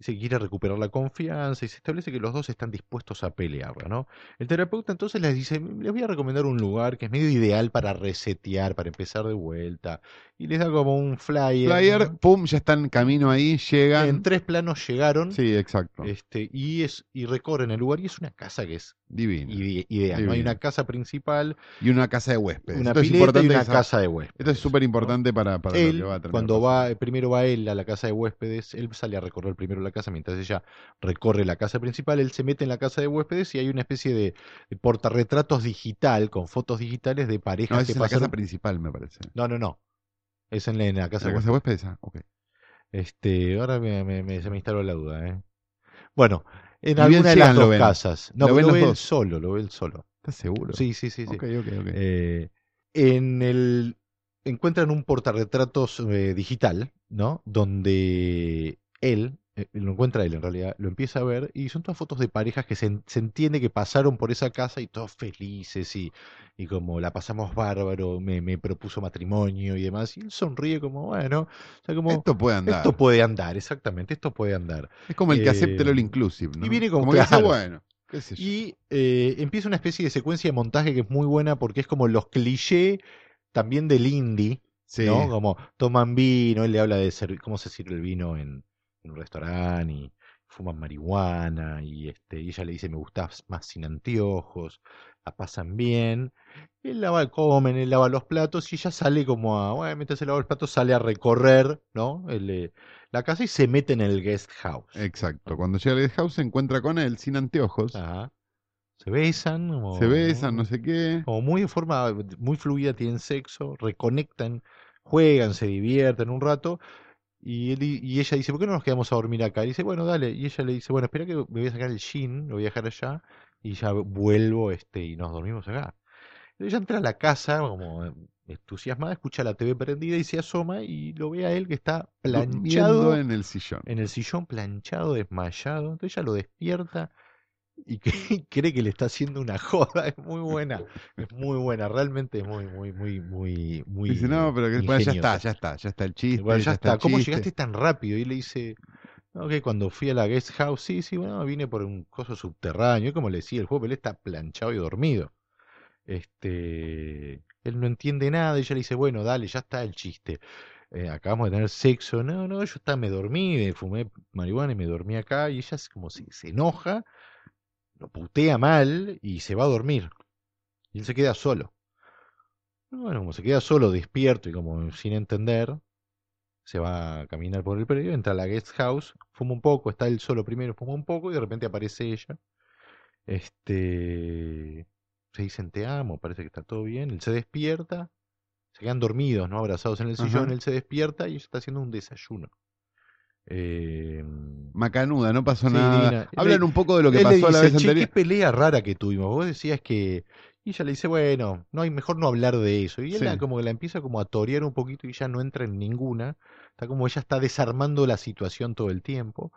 D: que quiere recuperar la confianza y se establece que los dos están dispuestos a pelearla, ¿no? El terapeuta entonces les dice, les voy a recomendar un lugar que es medio ideal para resetear, para empezar de vuelta, y les da como un flyer.
C: Flyer,
D: ¿no?
C: pum, ya están camino ahí, llegan.
D: En tres planos llegaron
C: Sí, exacto.
D: este, y es y recorren el lugar y es una casa que es
C: Divino.
D: ide- ideal. ¿no? Hay una casa principal,
C: Y una casa de huéspedes.
D: una
C: Esto es
D: pileta y
C: importante
D: una casa de huéspedes.
C: Esto es súper importante para, para lo que va a terminar
D: cuando
C: pasando.
D: va, primero va él a la casa de huéspedes, él sale a recorrer primero la casa mientras ella recorre la casa principal, él se mete en la casa de huéspedes y hay una especie de, de portarretratos digital con fotos digitales de parejas
C: No,
D: que
C: es la casa principal, me parece.
D: No, no, no. Es en la, en la casa
C: ¿La
D: de
C: casa
D: huéspedes?
C: Ah, ok.
D: Este, ahora me, me- me- se me instaló la duda, ¿eh? Bueno, en
C: bien
D: alguna de las
C: lo
D: dos
C: ven.
D: casas. No,
C: Lo
D: lo,
C: ven los
D: ve él
C: dos.
D: solo, lo ve él solo.
C: ¿Estás seguro?
D: Sí, sí, sí, sí.
C: Ok, ok, ok.
D: Eh, en el encuentran un portarretratos eh, digital, ¿no? Donde él eh, lo encuentra él en realidad, lo empieza a ver y son todas fotos de parejas que se, se entiende que pasaron por esa casa y todos felices y, y como la pasamos bárbaro, me, me propuso matrimonio y demás. Y él sonríe como, bueno, o sea, como,
C: Esto puede andar.
D: esto puede andar, exactamente, esto puede andar.
C: es como el que acepte el
D: eh,
C: all inclusive, ¿no?
D: y viene
C: como que dice, bueno, qué sé yo.
D: Y eh, empieza una especie de secuencia de montaje que es muy buena porque es como los clichés también del indie,
C: Sí.
D: ¿no? Como toman vino, él le habla de cómo se sirve el vino en, en un restaurante y fuman marihuana y este y ella le dice me gustas más sin anteojos, la pasan bien. Él lava, comen, él lava los platos y ella sale como a, bueno, mientras se lava los platos sale a recorrer, ¿no? El, eh, la casa y se mete en el guest house.
C: Exacto. Cuando llega al guest house se encuentra con él sin anteojos.
D: Ajá. Se besan, como-
C: Se besan, no sé qué.
D: como muy de forma muy fluida, tienen sexo, reconectan, juegan, se divierten un rato. Y, él, y ella dice, ¿por qué no nos quedamos a dormir acá? Y dice, bueno, dale. Y ella le dice, bueno, espera que me voy a sacar el jean, lo voy a dejar allá y ya vuelvo este y nos dormimos acá. Ella entra a la casa como entusiasmada, escucha la TV prendida y se asoma y lo ve a él que está planchado
C: Durmiendo en el sillón.
D: en el sillón planchado, desmayado. Entonces ella lo despierta y que- cree que le está haciendo una joda. Es muy buena, es muy buena, realmente es muy, muy, muy, muy, muy.
C: Dice, no, pero que, bueno, ya está, ya está, ya está el chiste.
D: Ya está. ¿Cómo
C: chiste.
D: llegaste tan rápido? Y le dice, no, que cuando fui a la guest house, sí, sí, bueno, vine por un coso subterráneo. Y como le decía el juego, él está planchado y dormido. Este, él no entiende nada y ella le dice, bueno, dale, ya está el chiste. Eh, acabamos de tener sexo. No, no, yo estaba, me dormí, me fumé marihuana y me dormí acá. Y ella es como si se enoja, lo putea mal y se va a dormir. Y él se queda solo. Bueno, como se queda solo, despierto y como sin entender, se va a caminar por el predio, entra a la guest house, fuma un poco, está él solo primero, fuma un poco y de repente aparece ella. Este, se dicen te amo, parece que está todo bien, él se despierta, se quedan dormidos, ¿no? Abrazados en el sillón,
C: Ajá.
D: él se despierta y ella está haciendo un desayuno. Eh,
C: Macanuda, no pasó
D: Sí,
C: nada.
D: divina.
C: Hablan un poco de lo que
D: él
C: pasó la
D: dice,
C: vez
D: "Che,
C: anterior.
D: qué pelea rara que tuvimos. Vos decías que. Y ella le dice, bueno, no hay mejor no hablar de eso. Y él
C: Sí.
D: la- como que la empieza como a torear un poquito y ya no entra en ninguna. Está como ella está desarmando la situación todo el tiempo.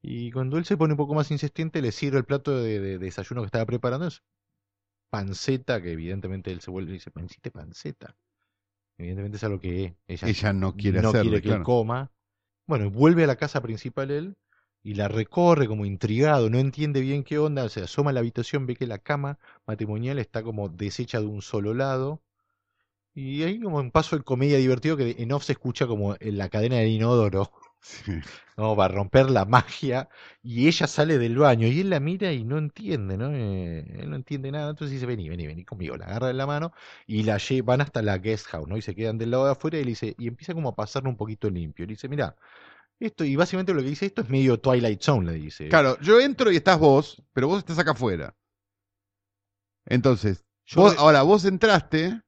D: Y cuando él se pone un poco más insistente, le sirve el plato de, de desayuno que estaba preparando. Es panceta, que evidentemente él se vuelve y dice, "Me panceta. Evidentemente es algo que ella,
C: Ella no quiere
D: no quiere que él coma. Bueno, vuelve a la casa principal él y la recorre como intrigado, no entiende bien qué onda, se asoma a la habitación, ve que la cama matrimonial está como deshecha de un solo lado. Y ahí como un paso de comedia divertido que en off se escucha como en la cadena del inodoro,
C: Sí.
D: ¿no? Va a romper la magia y ella sale del baño y él la mira y no entiende, ¿no? Eh, él no entiende nada, entonces dice, vení, vení, vení conmigo, la agarra de la mano y la van hasta la guest house, ¿no? Y se quedan del lado de afuera y le dice, y empieza como a pasarle un poquito limpio. Y le dice, mira, esto, y básicamente lo que dice esto es medio Twilight Zone, le dice.
C: Claro, yo entro y estás vos, pero vos estás acá afuera. Entonces,
D: Yo
C: vos-
D: re-
C: ahora vos entraste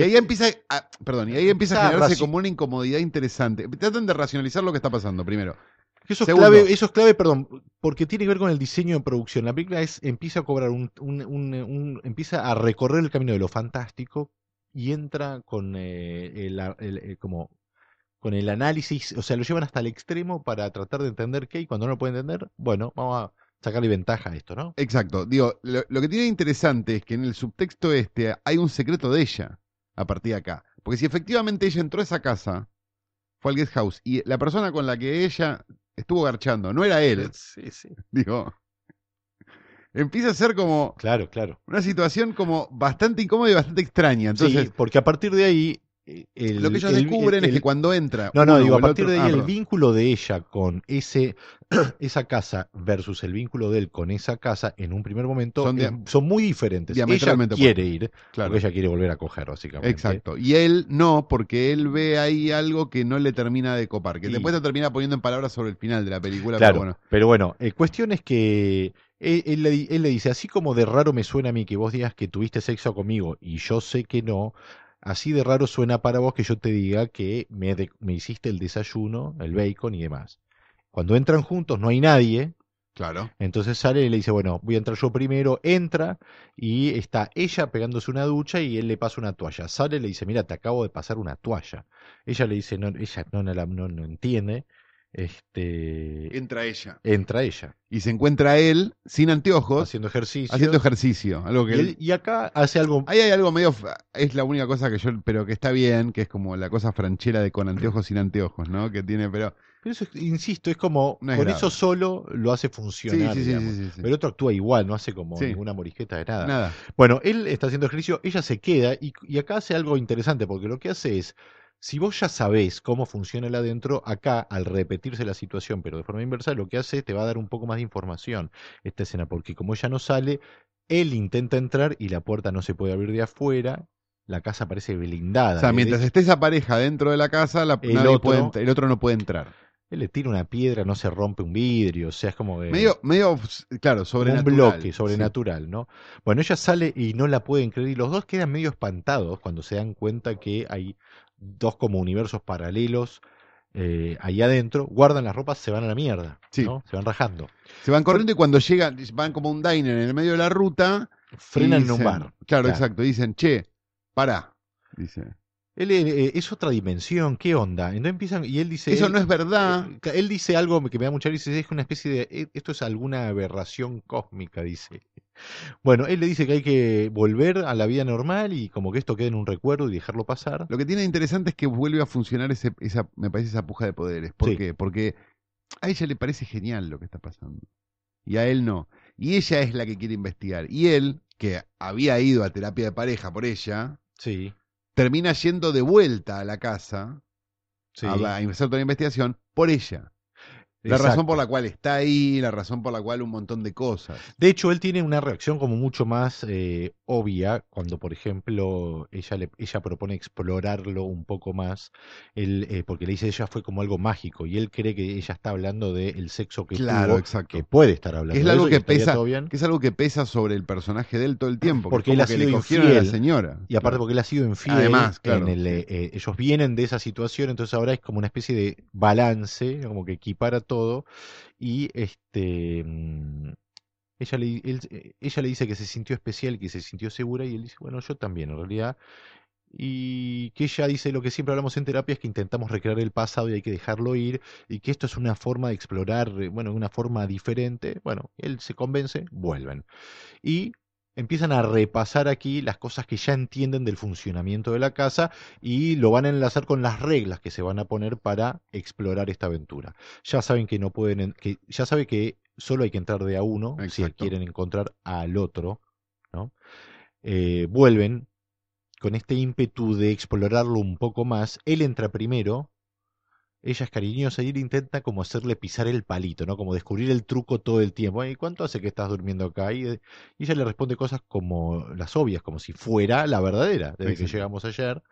C: y ahí empieza a, perdón, y ahí empieza a generarse como una incomodidad interesante. Traten de racionalizar lo que está pasando primero.
D: Eso es, clave, eso es clave, perdón, porque tiene que ver con el diseño de producción. La película es, empieza a cobrar un, un- un- un- empieza a recorrer el camino de lo fantástico y entra con eh, el, el- el- como con el análisis, o sea, lo llevan hasta el extremo para tratar de entender qué y cuando no lo puede entender, bueno, vamos a sacarle ventaja a esto, ¿no?
C: Exacto. Digo, lo, lo que tiene interesante es que en el subtexto este hay un secreto de ella a partir de acá. Porque si efectivamente ella entró a esa casa, fue al guest house, y la persona con la que ella estuvo garchando no era él,
D: Sí, sí.
C: digo, empieza a ser como
D: Claro, claro.
C: una situación como bastante incómoda y bastante extraña. Entonces,
D: sí, porque a partir de ahí el,
C: lo que ellos
D: el-
C: descubren
D: el-
C: es que cuando entra.
D: No, no, digo, a partir
C: otro-
D: de
C: ah,
D: ahí el
C: perdón.
D: vínculo de ella con ese esa casa versus el vínculo de él con esa casa en un primer momento
C: Son
D: son, muy diferentes. Ella quiere ir,
C: Claro.
D: porque ella quiere volver a coger, básicamente.
C: Exacto. Y él no, porque él ve ahí algo que no le termina de copar. Que
D: Y-
C: después te termina poniendo en palabras sobre el final de la película.
D: Claro,
C: Pero bueno,
D: pero bueno, eh, cuestión es que él, él le, él le dice, así como de raro me suena a mí que vos digas que tuviste sexo conmigo y yo sé que no, así de raro suena para vos que yo te diga que me, de- me hiciste el desayuno, el bacon y demás. Cuando entran juntos no hay nadie,
C: claro.
D: entonces sale y le dice, bueno, voy a entrar yo primero, entra y está ella pegándose una ducha y él le pasa una toalla. Sale y le dice, mira, te acabo de pasar una toalla. Ella le dice, no, ella no, no, la- no, no entiende. Este,
C: Entra ella.
D: entra ella,
C: Y se encuentra él sin anteojos,
D: haciendo ejercicio.
C: haciendo ejercicio. Algo que
D: y,
C: él-
D: él- y acá hace algo...
C: Ahí hay algo medio. Es la única cosa que yo. Pero que está bien, que es como la cosa franchera de con anteojos sin anteojos, ¿no? Que tiene, pero.
D: Pero eso, es- insisto, es como...
C: No es
D: con
C: grave.
D: eso solo lo hace funcionar,
C: sí, sí, sí.
D: Pero el otro actúa igual, no hace como ninguna morisqueta de nada.
C: Nada.
D: Bueno, él está haciendo ejercicio, ella se queda y, y acá hace algo interesante porque lo que hace es, si vos ya sabés cómo funciona el adentro, acá al repetirse la situación pero de forma inversa, lo que hace es te va a dar un poco más de información esta escena porque como ella no sale, él intenta entrar y la puerta no se puede abrir de afuera, la casa parece blindada.
C: O sea, mientras
D: es-
C: esté esa pareja dentro de la casa, la,
D: El
C: nadie
D: otro-
C: puede entrar- el otro no puede entrar.
D: Él le tira una piedra, no se rompe un vidrio, o sea, es como que...
C: Medio, medio, claro, sobrenatural.
D: un bloque
C: Sí.
D: sobrenatural, ¿no? Bueno, ella sale y no la pueden creer y los dos quedan medio espantados cuando se dan cuenta que hay dos como universos paralelos eh, ahí adentro, guardan las ropas, se van a la mierda,
C: Sí.
D: ¿no? Se van rajando.
C: Se van corriendo y cuando llegan, van como un diner en el medio de la ruta.
D: Frenan en un bar.
C: Claro,
D: Claro.
C: exacto. Dicen, che, pará. Dice.
D: Él eh, es otra dimensión, ¿qué onda? Entonces empiezan y él dice...
C: Eso
D: él-
C: no es verdad.
D: eh, Él dice algo que me da mucha risa, es una especie de, eh, esto es alguna aberración cósmica, dice. Bueno, él le dice que hay que volver a la vida normal y como que esto quede en un recuerdo y dejarlo pasar.
C: Lo que tiene de interesante es que vuelve a funcionar ese, esa, me parece esa puja de poderes. ¿Por
D: Sí.
C: qué? Porque a ella le parece genial lo que está pasando. Y a él no. Y ella es la que quiere investigar. Y él, que había ido a terapia de pareja por ella,
D: Sí,
C: termina yendo de vuelta a la casa
D: sí.
C: a, a empezar toda la investigación por ella. La
D: Exacto.
C: razón por la cual está ahí, la razón por la cual un montón de cosas.
D: De hecho, él tiene una reacción como mucho más eh, obvia cuando, por ejemplo, ella, le, ella propone explorarlo un poco más, él, eh, porque le dice ella fue como algo mágico y él cree que ella está hablando del sexo que
C: Claro,
D: tuvo,
C: exacto.
D: que puede estar hablando
C: es
D: de
C: algo
D: eso
C: que pesa,
D: todo bien.
C: que es algo que pesa sobre el personaje de él todo el tiempo. que
D: Porque él ha
C: que le cogieron a la señora.
D: Y aparte porque él ha sido infiel,
C: Además, claro,
D: en el, eh, ellos vienen de esa situación, entonces ahora es como una especie de balance, como que equipara todo, y este mm, ella le, eh, ella le dice que se sintió especial, que se sintió segura, y él dice, bueno, yo también, en realidad. Y que ella dice lo que siempre hablamos en terapia es que intentamos recrear el pasado y hay que dejarlo ir, y que esto es una forma de explorar, eh, bueno, una forma diferente. Bueno, él se convence, vuelven. Y empiezan a repasar aquí las cosas que ya entienden del funcionamiento de la casa y lo van a enlazar con las reglas que se van a poner para explorar esta aventura. Ya saben que no pueden, en- que ya sabe que solo hay que entrar de a uno si quieren encontrar al otro, ¿no? Eh, vuelven con este ímpetu de explorarlo un poco más. Él entra primero. Ella es cariñosa y él intenta como hacerle pisar el palito, ¿no? Como descubrir el truco todo el tiempo. ¿Y cuánto hace que estás durmiendo acá? Y, y ella le responde cosas como las obvias, como si fuera la verdadera, desde que llegamos ayer.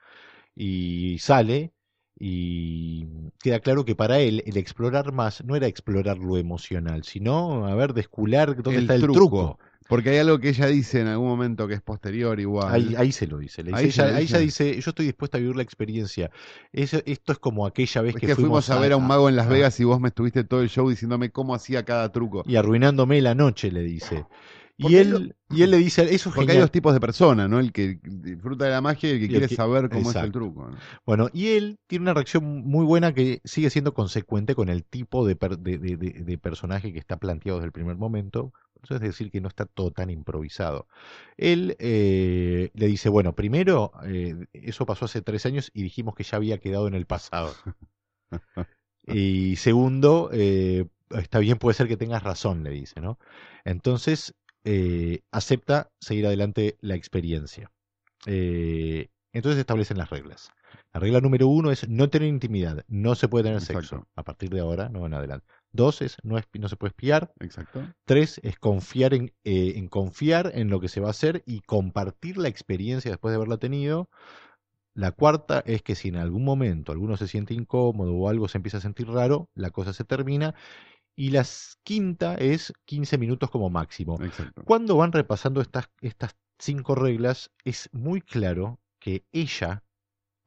D: Y sale y queda claro que para él el explorar más no era explorar lo emocional, sino, a ver, descular dónde
C: El
D: está el
C: truco.
D: truco.
C: Porque hay algo que ella dice en algún momento que es posterior igual.
D: Ahí, ahí se lo dice. le dice
C: Ahí
D: ella,
C: lo
D: ahí ella
C: dice.
D: yo estoy dispuesta a vivir la experiencia. Eso- esto es como aquella vez
C: es
D: que,
C: que, fuimos, a ver a un mago en Las Vegas y vos me estuviste todo el show diciéndome cómo hacía cada truco.
D: y arruinándome la noche, le dice. Y él, y él le dice, eso es
C: Porque hay dos tipos de personas, ¿no? El que disfruta de la magia y el que
D: Y el
C: quiere
D: que-
C: saber cómo es el truco. ¿no?
D: Bueno, y él tiene una reacción muy buena que sigue siendo consecuente con el tipo de, per- de, de- de- de personaje que está planteado desde el primer momento. Eso es decir, que no está todo tan improvisado. Él eh, le dice, bueno, primero, eh, eso pasó hace tres años y dijimos que ya había quedado en el pasado. y segundo, eh, está bien, puede ser que tengas razón, le dice, ¿no? Entonces, acepta seguir adelante la experiencia. Entonces establecen las reglas. La regla número uno es no tener intimidad, no se puede tener
C: Exacto.
D: sexo. A partir de ahora, no en adelante. Dos es no, no se puede espiar.
C: Exacto.
D: Tres es confiar en, eh, en confiar en lo que se va a hacer y compartir la experiencia después de haberla tenido. La cuarta es que si en algún momento alguno se siente incómodo o algo se empieza a sentir raro, la cosa se termina. Y la quinta es 15 minutos como máximo.
C: Exacto.
D: Cuando van repasando estas, estas cinco reglas, es muy claro que ella,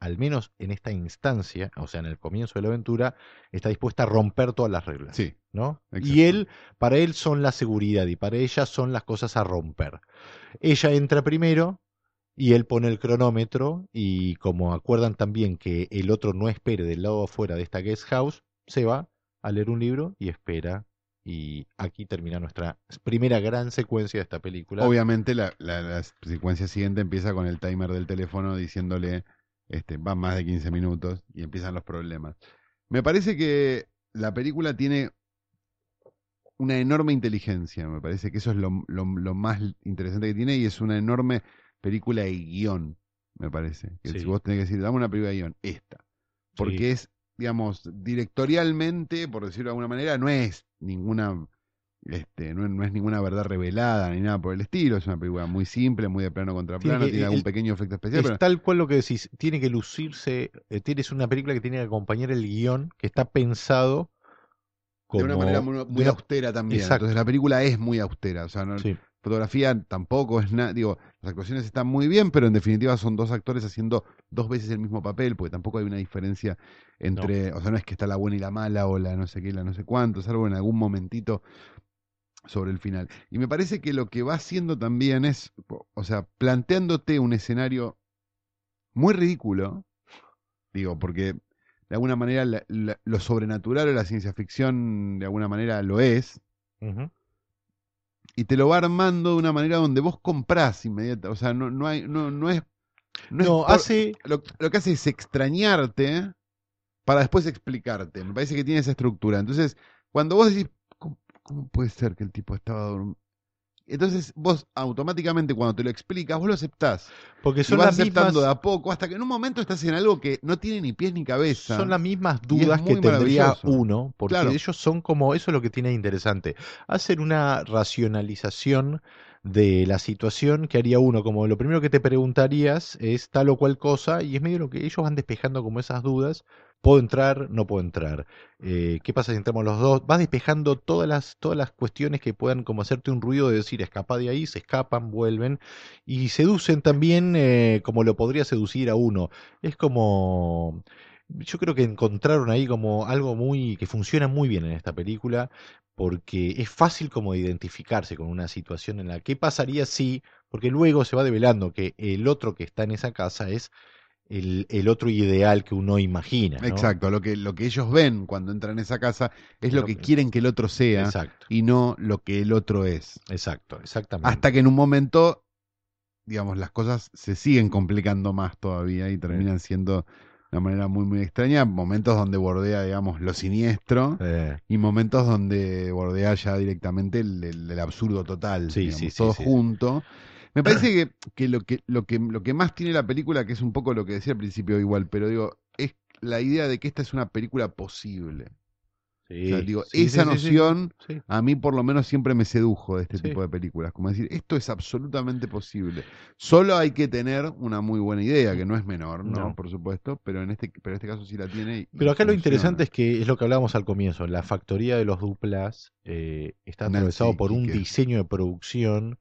D: al menos en esta instancia, o sea, en el comienzo de la aventura, está dispuesta a romper todas las reglas.
C: Sí.
D: ¿no?
C: exacto.
D: Y él, para él son la seguridad y para ella son las cosas a romper. Ella entra primero y él pone el cronómetro y como acuerdan también que el otro no espere del lado afuera de esta guest house, se va a leer un libro y espera. Y aquí termina nuestra primera gran secuencia de esta película.
C: Obviamente la, la- la secuencia siguiente empieza con el timer del teléfono diciéndole, este, va más de 15 minutos y empiezan los problemas. Me parece que la película tiene una enorme inteligencia, me parece que eso es lo, lo- lo más interesante que tiene y es una enorme película de guion, me parece. Que
D: Sí.
C: Si vos tenés que decir, dame una película de guion, esta. Porque
D: Sí.
C: es, digamos, directorialmente, por decirlo de alguna manera, no es ninguna este, no, no es ninguna verdad revelada ni nada por el estilo, es una película muy simple, muy de plano contra
D: Tiene
C: plano,
D: que-
C: tiene algún
D: el-
C: pequeño efecto especial,
D: Es
C: pero
D: tal cual lo que decís, tiene que lucirse, eh, tienes una película que tiene que acompañar el guion que está pensado como...
C: de una manera muy,
D: de
C: muy
D: una-
C: austera también.
D: Exacto.
C: Entonces la película es muy austera, o sea, no-
D: Sí,
C: fotografía tampoco es nada, digo, las actuaciones están muy bien, pero en definitiva son dos actores haciendo dos veces el mismo papel, porque tampoco hay una diferencia entre, o sea, no es que está la buena y la mala o la no sé qué la no sé cuánto, salvo en algún momentito sobre el final. Y me parece que lo que va haciendo también es, o sea, planteándote un escenario muy ridículo, digo, porque de alguna manera la- la- lo sobrenatural o la ciencia ficción de alguna manera lo es, y te lo va armando de una manera donde vos comprás inmediata, o sea, no, no hay, no, no es, no, es
D: No,
C: por-
D: hace...
C: lo, lo que hace es extrañarte para después explicarte. Me parece que tiene esa estructura. Entonces, cuando vos decís, ¿cómo, puede ser que el tipo estaba durmiendo? Entonces, vos automáticamente cuando te lo explicas, vos lo aceptás.
D: Porque
C: Y
D: son
C: vas
D: las
C: aceptando
D: mismas...
C: de a poco, hasta que en un momento estás en algo que no tiene ni pies ni cabeza.
D: Son las mismas
C: Y
D: dudas que tendría uno, porque
C: Claro.
D: ellos son como, eso es lo que tiene interesante, hacen una racionalización de la situación que haría uno, como lo primero que te preguntarías es tal o cual cosa, y es medio lo que ellos van despejando como esas dudas, puedo entrar, no puedo entrar, Eh, qué pasa si entramos los dos, vas despejando todas las, todas las cuestiones que puedan como hacerte un ruido de decir escapa de ahí, se escapan, vuelven, y seducen también eh, como lo podría seducir a uno, es como yo creo que encontraron ahí como algo muy que funciona muy bien en esta película porque es fácil como identificarse con una situación en la que pasaría si, porque luego se va develando que el otro que está en esa casa es el, el otro ideal que uno imagina. ¿no?
C: Exacto, lo que, lo que ellos ven cuando entran en esa casa es lo
D: lo
C: que
D: que-
C: quieren que el otro sea
D: Exacto,
C: y no lo que el otro es.
D: exacto, exactamente.
C: Hasta que en un momento, digamos, las cosas se siguen complicando más todavía y terminan siendo una manera muy, muy extraña. Momentos donde bordea, digamos, lo siniestro y momentos donde bordea ya directamente el, el- el absurdo total.
D: Sí,
C: digamos,
D: sí,
C: todo junto. Me parece que, que, lo que, lo, que lo que más tiene la película, que es un poco lo que decía al principio igual, pero digo, es la idea de que esta es una película posible.
D: Sí,
C: O sea, digo,
D: sí,
C: esa
D: sí,
C: noción a mí por lo menos siempre me sedujo de este tipo de películas. Como decir, esto es absolutamente posible. Solo hay que tener una muy buena idea, que no es menor, ¿no?
D: No.
C: Por supuesto, pero en este, pero en este caso sí la tiene. y
D: Pero acá lo interesante es que es lo que hablábamos al comienzo, la factoría de los duplas eh, está atravesado por un diseño de producción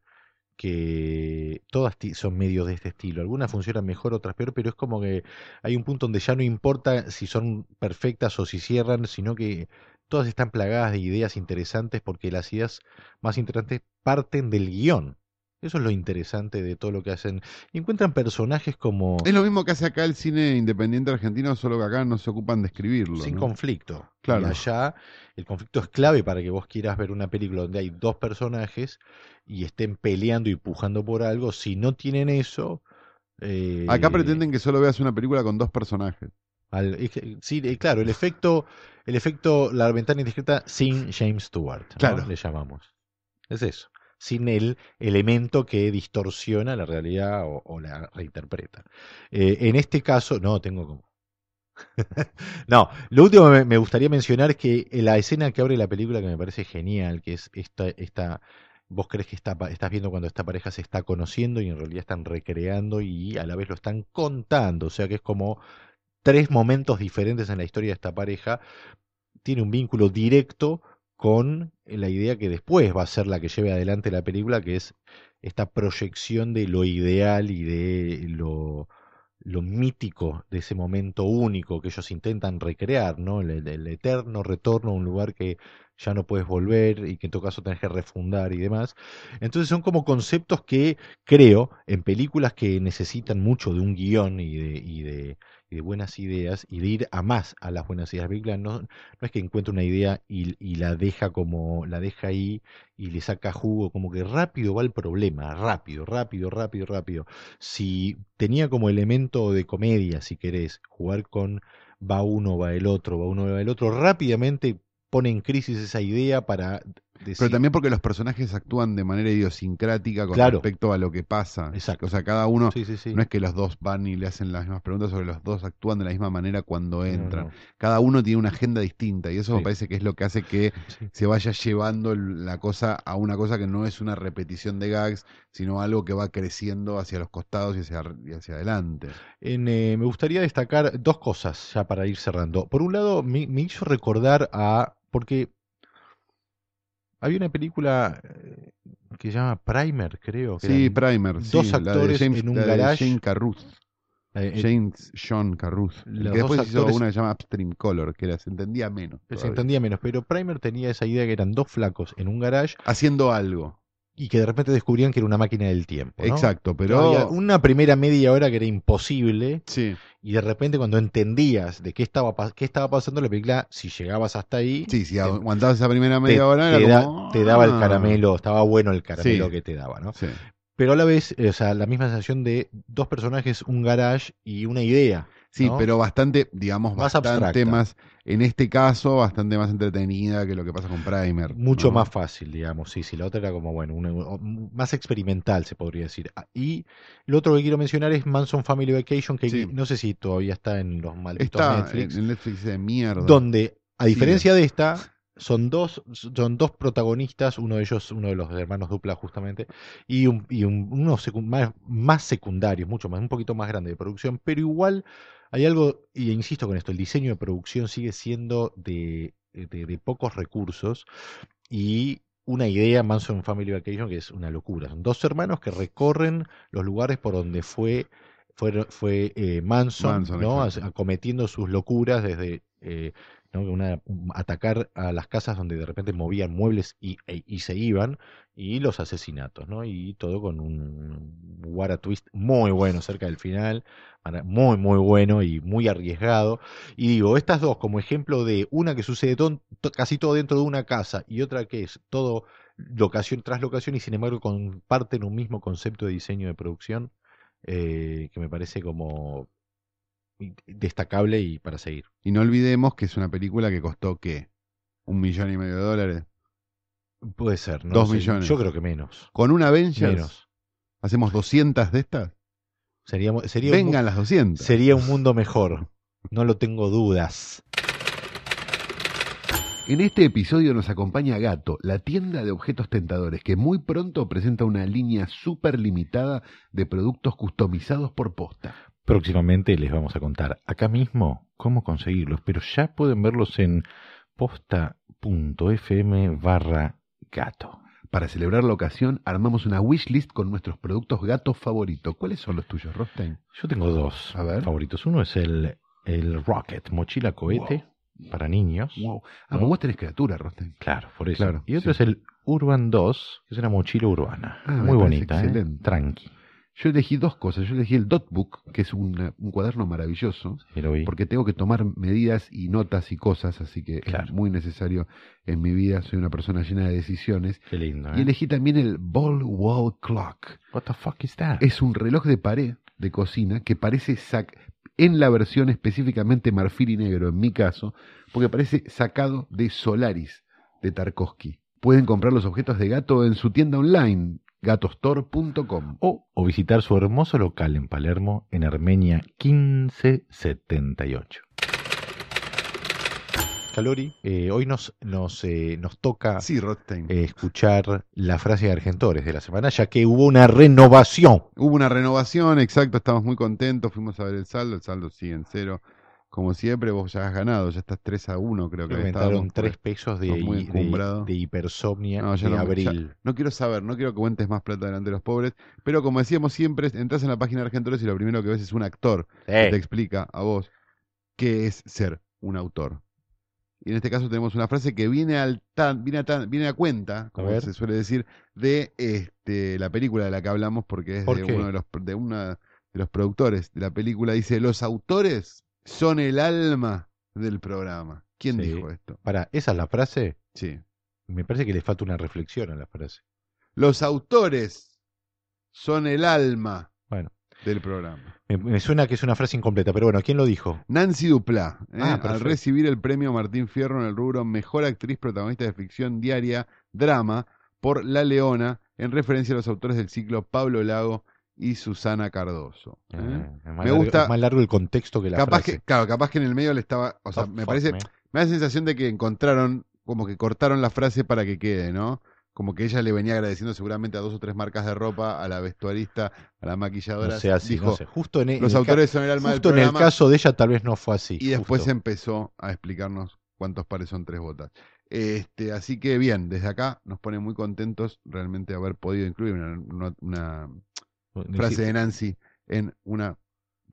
D: que todas son medios de este estilo. Algunas funcionan mejor, otras peor, pero es como que hay un punto donde ya no importa si son perfectas o si cierran, sino que todas están plagadas de ideas interesantes porque las ideas más interesantes parten del guion. Eso es lo interesante de todo lo que hacen. Y encuentran personajes como
C: Es lo mismo que hace acá el cine independiente argentino, solo que acá no se ocupan de escribirlo.
D: sin
C: ¿no?
D: conflicto.
C: Claro.
D: Y allá el conflicto es clave para que vos quieras ver una película donde hay dos personajes y estén peleando y pujando por algo. Si no tienen eso... eh,
C: Acá pretenden que solo veas una película con dos personajes.
D: Al- sí, claro, el efecto, el efecto, la ventana indiscreta sin James Stewart, ¿no?
C: Claro.
D: le llamamos. Es eso. Sin el elemento que distorsiona la realidad o, o la reinterpreta. Eh, en este caso, no, tengo como. no, lo último que me, gustaría mencionar es que la escena que abre la película que me parece genial, que es esta, esta vos crees que está, estás viendo cuando esta pareja se está conociendo y en realidad están recreando y a la vez lo están contando, o sea que es como tres momentos diferentes en la historia de esta pareja, tiene un vínculo directo con la idea que después va a ser la que lleve adelante la película, que es esta proyección de lo ideal y de lo, mítico de ese momento único que ellos intentan recrear, ¿no? El, eterno retorno a un lugar que ya no puedes volver y que en todo caso tenés que refundar y demás. Entonces son como conceptos que creo en películas que necesitan mucho de un guion y de, de buenas ideas y de ir a más a las buenas ideas. La no, no es que encuentre una idea y, y la deja como, la deja ahí y le saca jugo, como que rápido va el problema, rápido, rápido, rápido, rápido. Si tenía como elemento de comedia, si querés, jugar con va uno, va el otro, va uno, va el otro, rápidamente pone en crisis esa idea para decir,
C: Pero también porque los personajes actúan de manera idiosincrática con
D: Claro.
C: respecto a lo que pasa.
D: Exacto.
C: O sea, cada uno,
D: sí, sí, sí.
C: no es que los dos van y le hacen las mismas preguntas, sobre los dos actúan de la misma manera cuando entran.
D: no,
C: Cada uno tiene una agenda distinta y eso me parece que es lo que hace que se vaya llevando la cosa a una cosa que no es una repetición de gags, sino algo que va creciendo hacia los costados y hacia, ar- y hacia adelante.
D: En, eh, me gustaría destacar dos cosas ya para ir cerrando. Por un lado, me, me hizo recordar a. Porque había una película eh, que se llama Primer, creo. Que
C: Sí, Primer.
D: dos
C: sí,
D: actores
C: James,
D: en un garage.
C: Jane Carruth.
D: eh,
C: James John Carruth. que después
D: dos
C: hizo
D: actores-
C: una que se llama Upstream Color, que era, se entendía menos.
D: se
C: todavía.
D: entendía menos, pero Primer tenía esa idea que eran dos flacos en un garage
C: Haciendo algo.
D: Y que de repente descubrían que era una máquina del tiempo. ¿no?
C: Exacto,
D: Pero había una primera media hora que era imposible
C: Sí,
D: y de repente cuando entendías de qué estaba, qué estaba pasando la película, si llegabas hasta ahí,
C: sí, si
D: te-
C: aguantabas esa primera
D: te,
C: media hora,
D: te
C: era
D: da-
C: como,
D: te daba el
C: "Ah".
D: caramelo, estaba bueno el caramelo
C: Sí.
D: que te daba, ¿no?
C: Sí.
D: Pero a la vez, eh, o sea, la misma sensación de dos personajes, un garage y una idea.
C: Sí,
D: ¿no?
C: pero bastante, digamos,
D: Más
C: bastante
D: abstracta.
C: más, en este caso, bastante más entretenida que lo que pasa con Primer.
D: Mucho
C: ¿no?
D: más fácil, digamos, sí, sí, la otra era como, bueno, una- un- más experimental, se podría decir. Ah, Y lo otro que quiero mencionar es Manson Family Vacation, que
C: Sí.
D: no sé si todavía está en los malditos
C: Está
D: Netflix,
C: en Netflix de mierda.
D: donde, a diferencia de esta, son dos, son dos protagonistas, uno de ellos, uno de los hermanos dupla justamente, y, un, y un- unos secu- más, más secundarios, mucho más, un poquito más grande de producción, pero igual hay algo, y insisto con esto, el diseño de producción sigue siendo de, de- de pocos recursos y una idea Manson Family Vacation que es una locura. Son dos hermanos que recorren los lugares por donde fue fue, fue eh, Manson,
C: Manson,
D: ¿no? acometiendo sus locuras desde eh, ¿no? una, un- atacar a las casas donde de repente movían muebles y, e- y se iban y los asesinatos, ¿no? Y todo con un what a twist muy bueno cerca del final, muy muy bueno y muy arriesgado. Y digo, estas dos como ejemplo de una que sucede casi todo dentro de una casa y otra que es todo locación tras locación y sin embargo comparten un mismo concepto de diseño de producción eh, que me parece como destacable y para seguir.
C: Y no olvidemos que es una película que costó, ¿qué? ¿Un millón y medio de dólares?
D: Puede ser, ¿no?
C: Dos
D: sé,
C: millones.
D: Yo creo que menos.
C: ¿Con un Avengers?
D: Menos.
C: ¿Hacemos 200 de estas?
D: Sería, sería, un,
C: Vengan las 200.
D: sería un mundo mejor. No lo tengo dudas.
C: En este episodio nos acompaña Gato, la tienda de objetos tentadores, que muy pronto presenta una línea súper limitada de productos customizados por posta.
D: Próximamente les vamos a contar acá mismo cómo conseguirlos, pero ya pueden verlos en posta.fm barra gato.
C: Para celebrar la ocasión, armamos una wishlist con nuestros productos gatos favoritos. ¿Cuáles son los tuyos, Rostein?
D: Yo tengo dos
C: A ver.
D: favoritos. Uno es el, el Rocket, mochila cohete para niños.
C: Wow. Ah,
D: ¿No?
C: vos tenés criatura, Rostein.
D: Claro, por eso.
C: Claro,
D: y otro
C: sí.
D: es el Urban 2, que es una mochila urbana.
C: Ah,
D: Muy bonita, ¿eh?
C: excelente.
D: Tranqui.
C: Yo elegí dos cosas. Yo elegí el Dotbook, que es un cuaderno maravilloso, porque tengo que tomar medidas y notas y cosas, así que
D: Claro.
C: es muy necesario en mi vida. Soy una persona llena de decisiones.
D: Qué lindo, ¿eh?
C: Y elegí también el Ball Wall Clock.
D: What the fuck is that?
C: Es un reloj de pared de cocina que parece sac en la versión específicamente marfil y negro, en mi caso, porque parece sacado de Solaris de Tarkovsky. Pueden comprar los objetos de gato en su tienda online, gatostore.com.
D: O, o visitar su hermoso local en Palermo, en Armenia 1578. Calori, eh, hoy nos, nos, eh, nos toca
C: Sí,
D: eh, escuchar la frase de Argentores de la semana, ya que hubo una renovación.
C: Hubo una renovación, exacto, estamos muy contentos, fuimos a ver el saldo, el saldo sigue en cero. Como siempre, vos ya has ganado, ya estás 3 a 1, creo que
D: Aumentaron
C: estábamos por-
D: 3 pesos de, de- de hipersomnia
C: No, ya
D: de
C: no-
D: abril.
C: ya- no quiero saber, no quiero que cuentes más plata delante de los pobres, pero como decíamos siempre, entras en la página de Argentores y lo primero que ves es un actor que te explica a vos qué es ser un autor. Y en este caso tenemos una frase que viene, al tan, viene, a tan- viene a cuenta, como se suele decir, de este, la película de la que hablamos, porque es
D: ¿Por
C: de
D: qué?
C: uno de los, de una de los productores de la película. Dice, los autores son el alma del programa. ¿Quién
D: Sí.
C: dijo esto?
D: Para, esa es la frase.
C: Sí.
D: Me parece que le falta una reflexión a la frase.
C: Los autores son el alma
D: Bueno,
C: del programa.
D: me, me suena que es una frase incompleta, pero bueno, ¿quién lo dijo?
C: Nancy Duplá, ¿eh?
D: Ah,
C: al recibir el premio Martín Fierro en el rubro Mejor Actriz Protagonista de Ficción Diaria Drama por La Leona, en referencia a los autores del ciclo Pablo Lago y Susana Cardoso. ¿eh?
D: Más
C: Me
D: largo-
C: gusta-
D: es más largo el contexto que la
C: capaz
D: frase.
C: que, claro, capaz que en el medio le estaba, o sea, me parece,
D: man.
C: me da la sensación de que encontraron, como que cortaron la frase para que quede, ¿no? Como que ella le venía agradeciendo seguramente a dos o tres marcas de ropa, a la vestuarista, a la maquilladora.
D: No sé así,
C: dijo,
D: no sé. Justo en, el-
C: los
D: en el ca-
C: autores son el alma
D: justo
C: del
D: en el
C: programa.
D: caso de ella tal vez no fue así.
C: Y después empezó a explicarnos cuántos pares son tres botas. Este, así que bien, desde acá nos pone muy contentos realmente haber podido incluir una, una- una frase de Nancy en un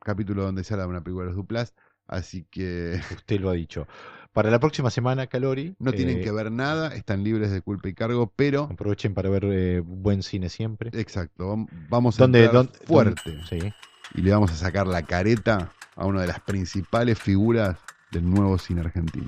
C: capítulo donde se habla de una película de los duplas. Así que
D: Usted lo ha dicho. Para la próxima semana, Calori.
C: no tienen
D: eh,
C: que ver nada, están libres de culpa y cargo, pero
D: Aprovechen para ver eh, buen cine siempre.
C: exacto, vam- vamos a
D: ¿Dónde,
C: entrar
D: dónde-
C: fuerte
D: dónde- sí.
C: y le vamos a sacar la careta a una de las principales figuras del nuevo cine argentino.